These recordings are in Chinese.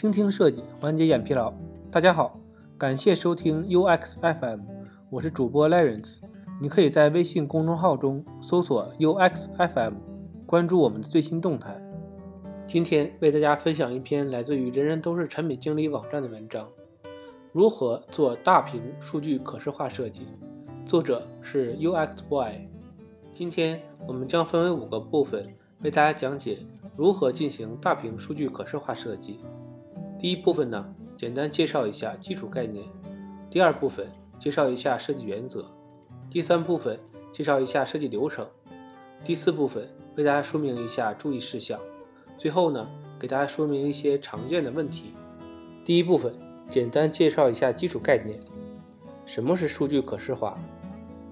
倾听设计，缓解眼疲劳。大家好，感谢收听 UX FM，我是主播 Lawrence。你可以在微信公众号中搜索 UX FM，关注我们的最新动态。今天为大家分享一篇来自于人人都是产品经理网站的文章：如何做大屏数据可视化设计。作者是 UX Boy。今天我们将分为五个部分为大家讲解如何进行大屏数据可视化设计。第一部分呢，简单介绍一下基础概念；第二部分介绍一下设计原则；第三部分介绍一下设计流程；第四部分为大家说明一下注意事项；最后呢，给大家说明一些常见的问题。第一部分简单介绍一下基础概念：什么是数据可视化？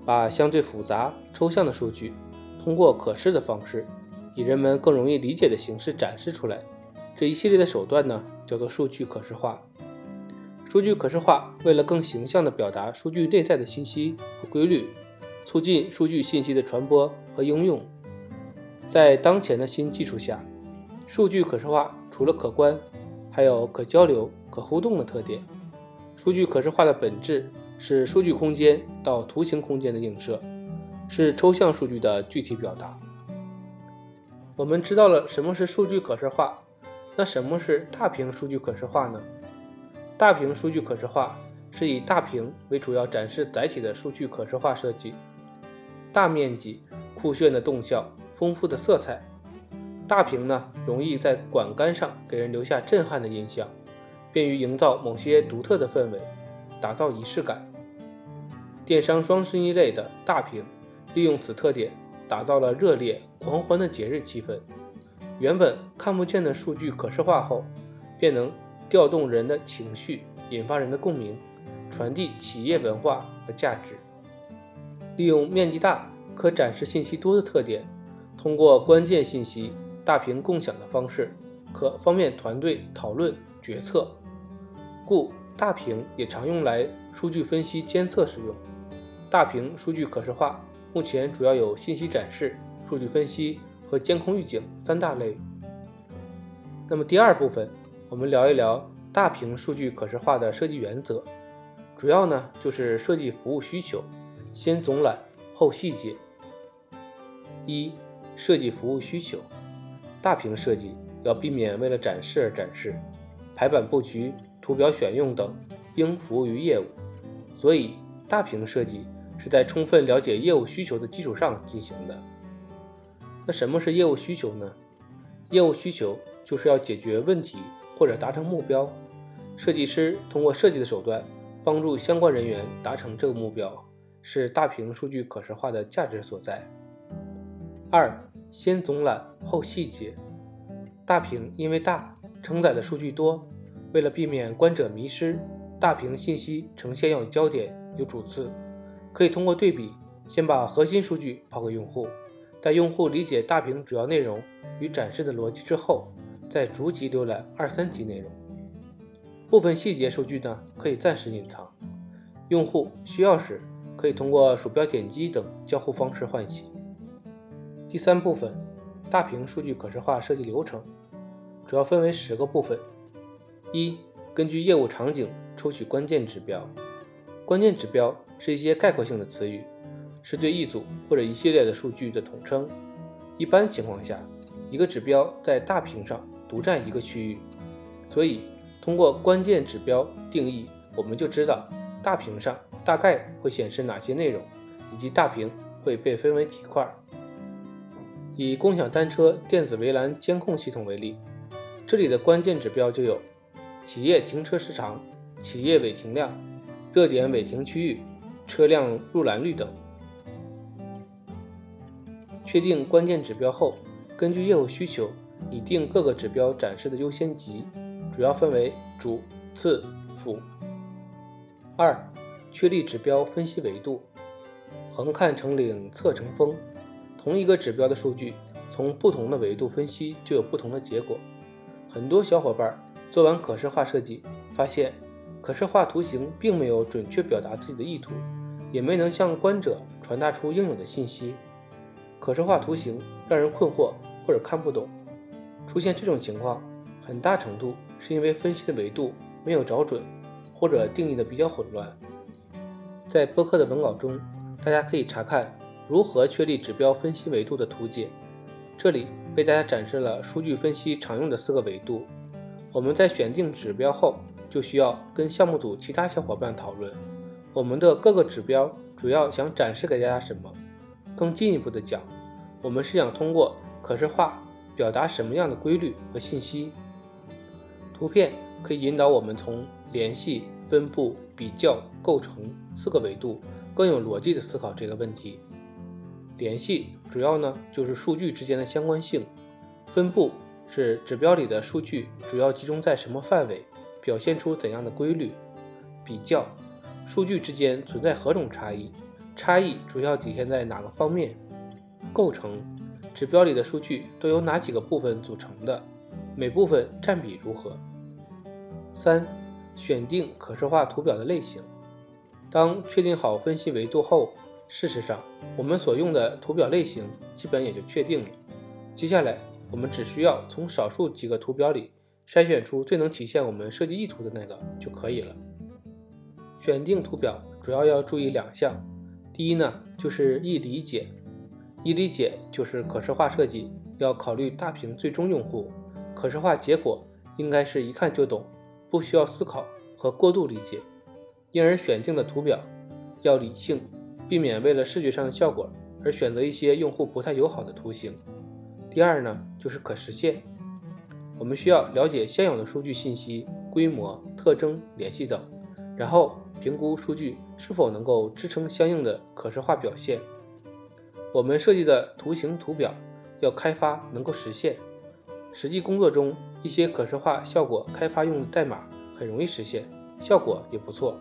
把相对复杂、抽象的数据，通过可视的方式，以人们更容易理解的形式展示出来。这一系列的手段呢，叫做数据可视化。数据可视化为了更形象地表达数据内在的信息和规律，促进数据信息的传播和应用。在当前的新技术下，数据可视化除了可观，还有可交流、可互动的特点。数据可视化的本质。是数据空间到图形空间的映射，是抽象数据的具体表达。我们知道了什么是数据可视化，那什么是大屏数据可视化呢？大屏数据可视化是以大屏为主要展示载体的数据可视化设计。大面积、酷炫的动效、丰富的色彩，大屏呢容易在管杆上给人留下震撼的印象，便于营造某些独特的氛围。打造仪式感。电商双十一类的大屏，利用此特点，打造了热烈狂欢的节日气氛。原本看不见的数据可视化后，便能调动人的情绪，引发人的共鸣，传递企业文化和价值。利用面积大、可展示信息多的特点，通过关键信息大屏共享的方式，可方便团队讨论决策。故大屏也常用来数据分析监测使用。大屏数据可视化目前主要有信息展示、数据分析和监控预警三大类。那么第二部分，我们聊一聊大屏数据可视化的设计原则，主要呢就是设计服务需求，先总览后细节。一、设计服务需求，大屏设计要避免为了展示而展示，排版布局。图表选用等应服务于业务，所以大屏设计是在充分了解业务需求的基础上进行的。那什么是业务需求呢？业务需求就是要解决问题或者达成目标，设计师通过设计的手段帮助相关人员达成这个目标，是大屏数据可视化的价值所在。二，先总览后细节。大屏因为大，承载的数据多。为了避免观者迷失，大屏信息呈现要有焦点、有主次，可以通过对比，先把核心数据抛给用户，待用户理解大屏主要内容与展示的逻辑之后，再逐级浏览二三级内容。部分细节数据呢，可以暂时隐藏，用户需要时可以通过鼠标点击等交互方式唤醒。第三部分，大屏数据可视化设计流程，主要分为十个部分。一、根据业务场景抽取关键指标。关键指标是一些概括性的词语，是对一组或者一系列的数据的统称。一般情况下，一个指标在大屏上独占一个区域，所以通过关键指标定义，我们就知道大屏上大概会显示哪些内容，以及大屏会被分为几块。以共享单车电子围栏监控系统为例，这里的关键指标就有。企业停车时长、企业违停量、热点违停区域、车辆入栏率等。确定关键指标后，根据业务需求拟定各个指标展示的优先级，主要分为主、次、辅。二、确立指标分析维度。横看成岭侧成峰，同一个指标的数据，从不同的维度分析就有不同的结果。很多小伙伴。做完可视化设计，发现可视化图形并没有准确表达自己的意图，也没能向观者传达出应有的信息。可视化图形让人困惑或者看不懂。出现这种情况，很大程度是因为分析的维度没有找准，或者定义的比较混乱。在播客的文稿中，大家可以查看如何确立指标分析维度的图解。这里为大家展示了数据分析常用的四个维度。我们在选定指标后，就需要跟项目组其他小伙伴讨论，我们的各个指标主要想展示给大家什么。更进一步的讲，我们是想通过可视化表达什么样的规律和信息。图片可以引导我们从联系、分布、比较、构成四个维度，更有逻辑的思考这个问题。联系主要呢就是数据之间的相关性，分布是指标里的数据主要集中在什么范围，表现出怎样的规律。比较数据之间存在何种差异，差异主要体现在哪个方面。构成指标里的数据都由哪几个部分组成的，每部分占比如何。三、选定可视化图表的类型。当确定好分析维度后，事实上我们所用的图表类型基本也就确定了。接下来我们只需要从少数几个图表里筛选出最能体现我们设计意图的那个就可以了。选定图表主要要注意两项，第一呢就是易理解，易理解就是可视化设计要考虑大屏最终用户，可视化结果应该是一看就懂。不需要思考和过度理解，因而选定的图表要理性，避免为了视觉上的效果而选择一些用户不太友好的图形。第二呢，就是可实现。我们需要了解现有的数据信息、规模、特征、联系等，然后评估数据是否能够支撑相应的可视化表现。我们设计的图形图表要开发能够实现。实际工作中，一些可视化效果开发用的代码很容易实现，效果也不错。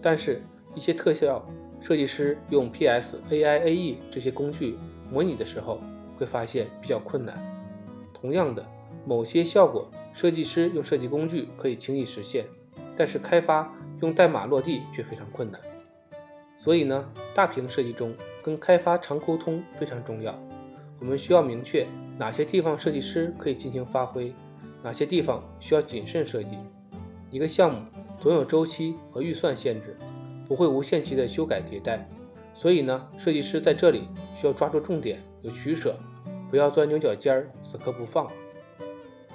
但是，一些特效设计师用 PS、AI、AE 这些工具模拟的时候，会发现比较困难。同样的，某些效果设计师用设计工具可以轻易实现，但是开发用代码落地却非常困难。所以呢，大屏设计中跟开发常沟通非常重要。我们需要明确。哪些地方设计师可以进行发挥，哪些地方需要谨慎设计？一个项目总有周期和预算限制，不会无限期的修改迭代。所以呢，设计师在这里需要抓住重点，有取舍，不要钻牛角尖儿，死磕不放。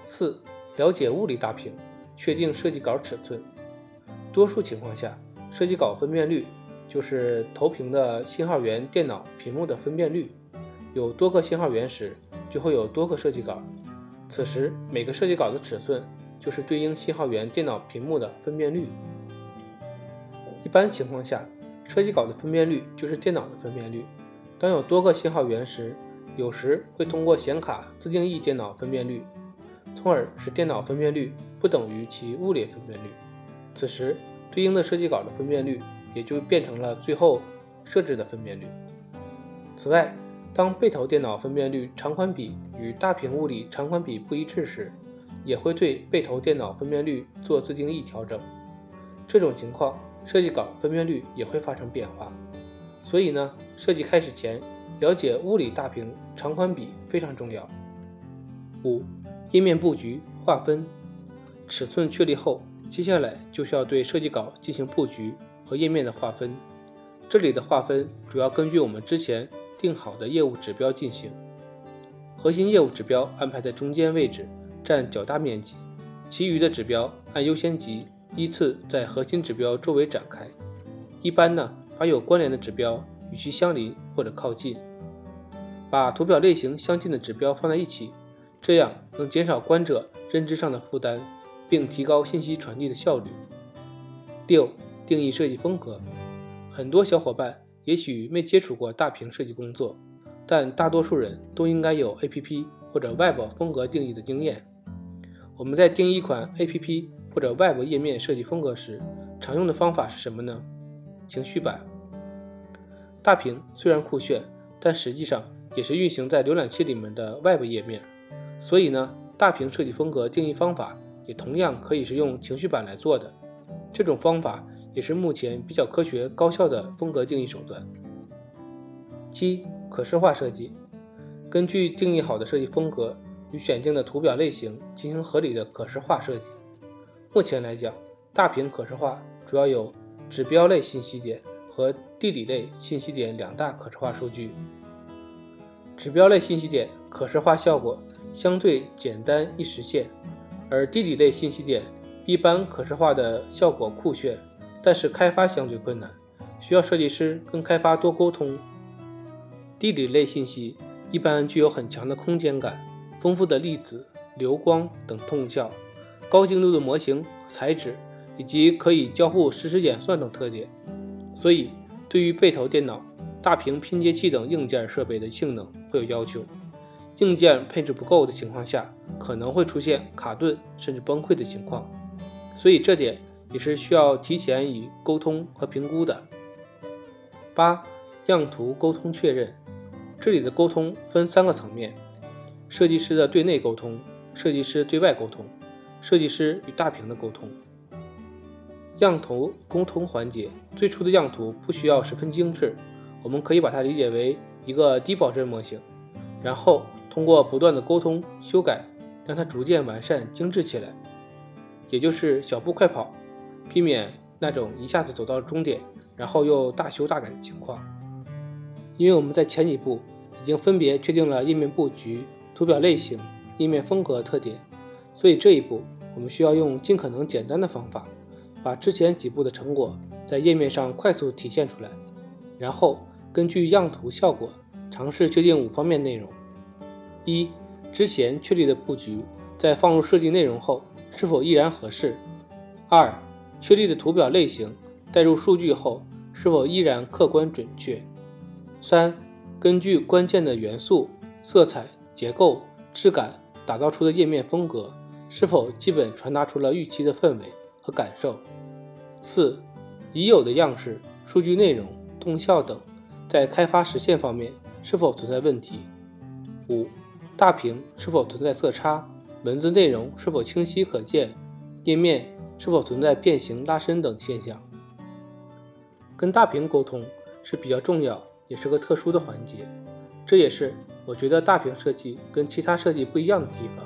四、了解物理大屏，确定设计稿尺寸。多数情况下，设计稿分辨率就是投屏的信号源电脑屏幕的分辨率。有多个信号源时。就会有多个设计稿，此时每个设计稿的尺寸就是对应信号源电脑屏幕的分辨率。一般情况下，设计稿的分辨率就是电脑的分辨率。当有多个信号源时，有时会通过显卡自定义电脑分辨率，从而使电脑分辨率不等于其物理分辨率。此时对应的设计稿的分辨率也就变成了最后设置的分辨率。此外，当背投电脑分辨率长宽比与大屏物理长宽比不一致时，也会对背投电脑分辨率做自定义调整。这种情况，设计稿分辨率也会发生变化。所以呢，设计开始前了解物理大屏长宽比非常重要。五、页面布局划分，尺寸确立后，接下来就是要对设计稿进行布局和页面的划分。这里的划分主要根据我们之前。定好的业务指标进行，核心业务指标安排在中间位置，占较大面积，其余的指标按优先级依次在核心指标周围展开。一般呢，把有关联的指标与其相邻或者靠近，把图表类型相近的指标放在一起，这样能减少观者认知上的负担，并提高信息传递的效率。六、定义设计风格，很多小伙伴。也许没接触过大屏设计工作，但大多数人都应该有 APP 或者 Web 风格定义的经验。我们在定义一款 APP 或者 Web 页面设计风格时，常用的方法是什么呢？情绪版。大屏虽然酷炫，但实际上也是运行在浏览器里面的 Web 页面，所以呢，大屏设计风格定义方法也同样可以是用情绪板来做的。这种方法。也是目前比较科学高效的风格定义手段。七、可视化设计，根据定义好的设计风格，与选定的图表类型进行合理的可视化设计。目前来讲，大屏可视化主要有指标类信息点和地理类信息点两大可视化数据。指标类信息点可视化效果相对简单易实现，而地理类信息点一般可视化的效果酷炫，但是开发相对困难，需要设计师跟开发多沟通。地理类信息一般具有很强的空间感、丰富的粒子、流光等动效、高精度的模型材质以及可以交互实时演算等特点，所以对于背投电脑、大屏拼接器等硬件设备的性能会有要求。硬件配置不够的情况下，可能会出现卡顿甚至崩溃的情况，所以这点也是需要提前与沟通和评估的。八、样图沟通确认。这里的沟通分三个层面：设计师的对内沟通、设计师对外沟通、设计师与大屏的沟通。样图沟通环节，最初的样图不需要十分精致，我们可以把它理解为一个低保真模型，然后通过不断的沟通修改，让它逐渐完善精致起来，也就是小步快跑，避免那种一下子走到终点，然后又大修大改的情况。因为我们在前几步已经分别确定了页面布局、图表类型、页面风格特点，所以这一步我们需要用尽可能简单的方法，把之前几步的成果在页面上快速体现出来。然后根据样图效果，尝试确定五方面内容：一、之前确立的布局在放入设计内容后是否依然合适；二、确立的图表类型带入数据后是否依然客观准确。三、根据关键的元素、色彩、结构、质感打造出的页面风格，是否基本传达出了预期的氛围和感受？四、已有的样式、数据内容、动效等，在开发实现方面是否存在问题？五、大屏是否存在色差？文字内容是否清晰可见？页面是否存在变形、拉伸等现象？跟大屏沟通是比较重要。也是个特殊的环节，这也是我觉得大屏设计跟其他设计不一样的地方。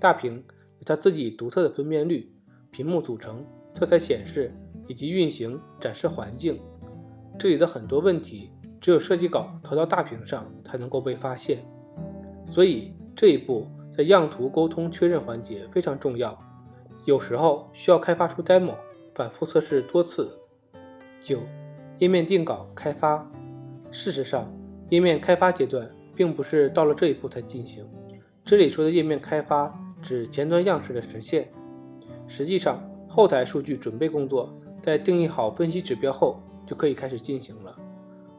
大屏有它自己独特的分辨率、屏幕组成、色彩显示以及运行展示环境，这里的很多问题只有设计稿投到大屏上才能够被发现。所以这一步在样图沟通确认环节非常重要，有时候需要开发出 demo，反复测试多次。九、页面定稿开发。事实上，页面开发阶段并不是到了这一步才进行。这里说的页面开发指前端样式的实现。实际上，后台数据准备工作在定义好分析指标后就可以开始进行了。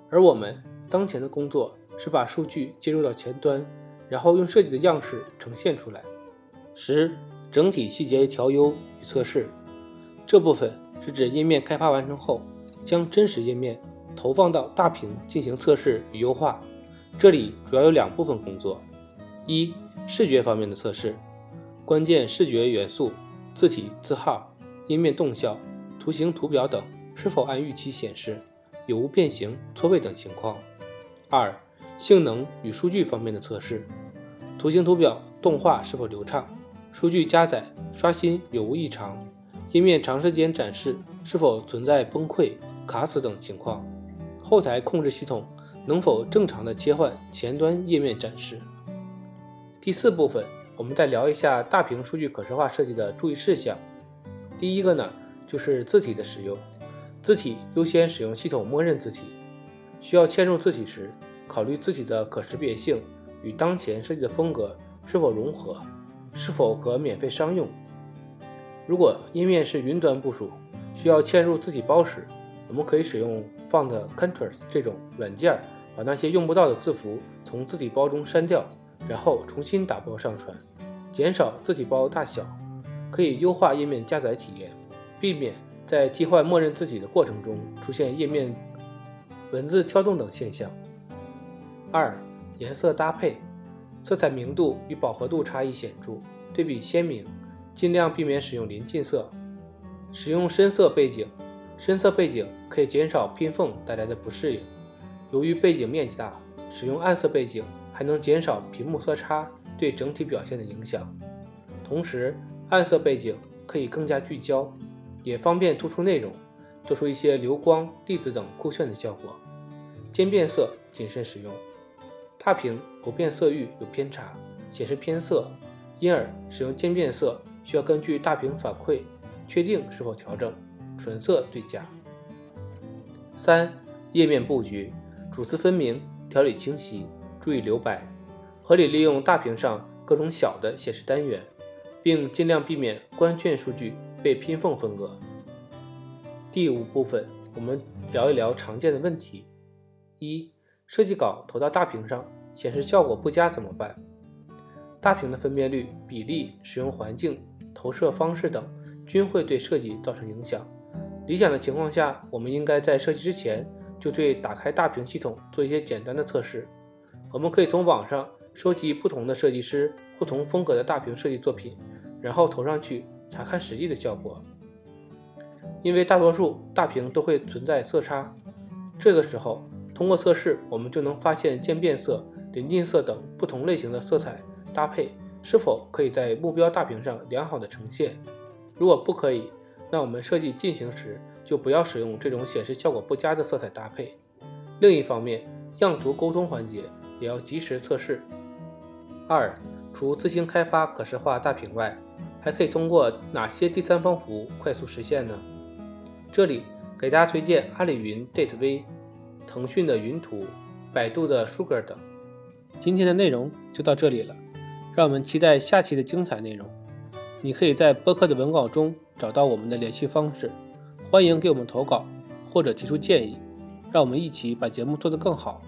而我们当前的工作是把数据接入到前端，然后用设计的样式呈现出来。十、整体细节调优与测试。这部分是指页面开发完成后，将真实页面。投放到大屏进行测试与优化，这里主要有两部分工作：一、视觉方面的测试，关键视觉元素、字体字号、页面动效、图形图表等是否按预期显示，有无变形、错位等情况；二、性能与数据方面的测试，图形图表动画是否流畅，数据加载刷新有无异常，页面长时间展示是否存在崩溃、卡死等情况。后台控制系统能否正常的切换前端页面展示？第四部分，我们再聊一下大屏数据可视化设计的注意事项。第一个呢，就是字体的使用，字体优先使用系统默认字体。需要嵌入字体时，考虑字体的可识别性与当前设计的风格是否融合，是否可免费商用。如果页面是云端部署，需要嵌入字体包时，我们可以使用 Font Contours 这种软件，把那些用不到的字符从字体包中删掉，然后重新打包上传，减少字体包大小，可以优化页面加载体验，避免在替换默认字体的过程中出现页面文字跳动等现象。二、颜色搭配，色彩明度与饱和度差异显著，对比鲜明，尽量避免使用临近色，使用深色背景。深色背景可以减少拼缝带来的不适应。由于背景面积大，使用暗色背景还能减少屏幕色差对整体表现的影响。同时，暗色背景可以更加聚焦，也方便突出内容，做出一些流光、粒子等酷炫的效果。渐变色谨慎使用。大屏不变色域有偏差，显示偏色，因而使用渐变色需要根据大屏反馈确定是否调整，纯色对佳。三、页面布局主次分明，条理清晰，注意留白，合理利用大屏上各种小的显示单元，并尽量避免关键数据被拼缝分割。第五部分，我们聊一聊常见的问题。一、设计稿投到大屏上，显示效果不佳怎么办？大屏的分辨率、比例、使用环境、投射方式等均会对设计造成影响。理想的情况下，我们应该在设计之前就对打开大屏系统做一些简单的测试。我们可以从网上收集不同的设计师不同风格的大屏设计作品，然后投上去查看实际的效果。因为大多数大屏都会存在色差，这个时候通过测试，我们就能发现渐变色、临近色等不同类型的色彩搭配是否可以在目标大屏上良好的呈现。如果不可以，那我们设计进行时就不要使用这种显示效果不佳的色彩搭配。另一方面，样图沟通环节也要及时测试。二，除自行开发可视化大屏外，还可以通过哪些第三方服务快速实现呢？这里给大家推荐阿里云 DateV、腾讯的云图、百度的 Sugar 等。今天的内容就到这里了，让我们期待下期的精彩内容。你可以在播客的文稿中。找到我们的联系方式，欢迎给我们投稿或者提出建议，让我们一起把节目做得更好。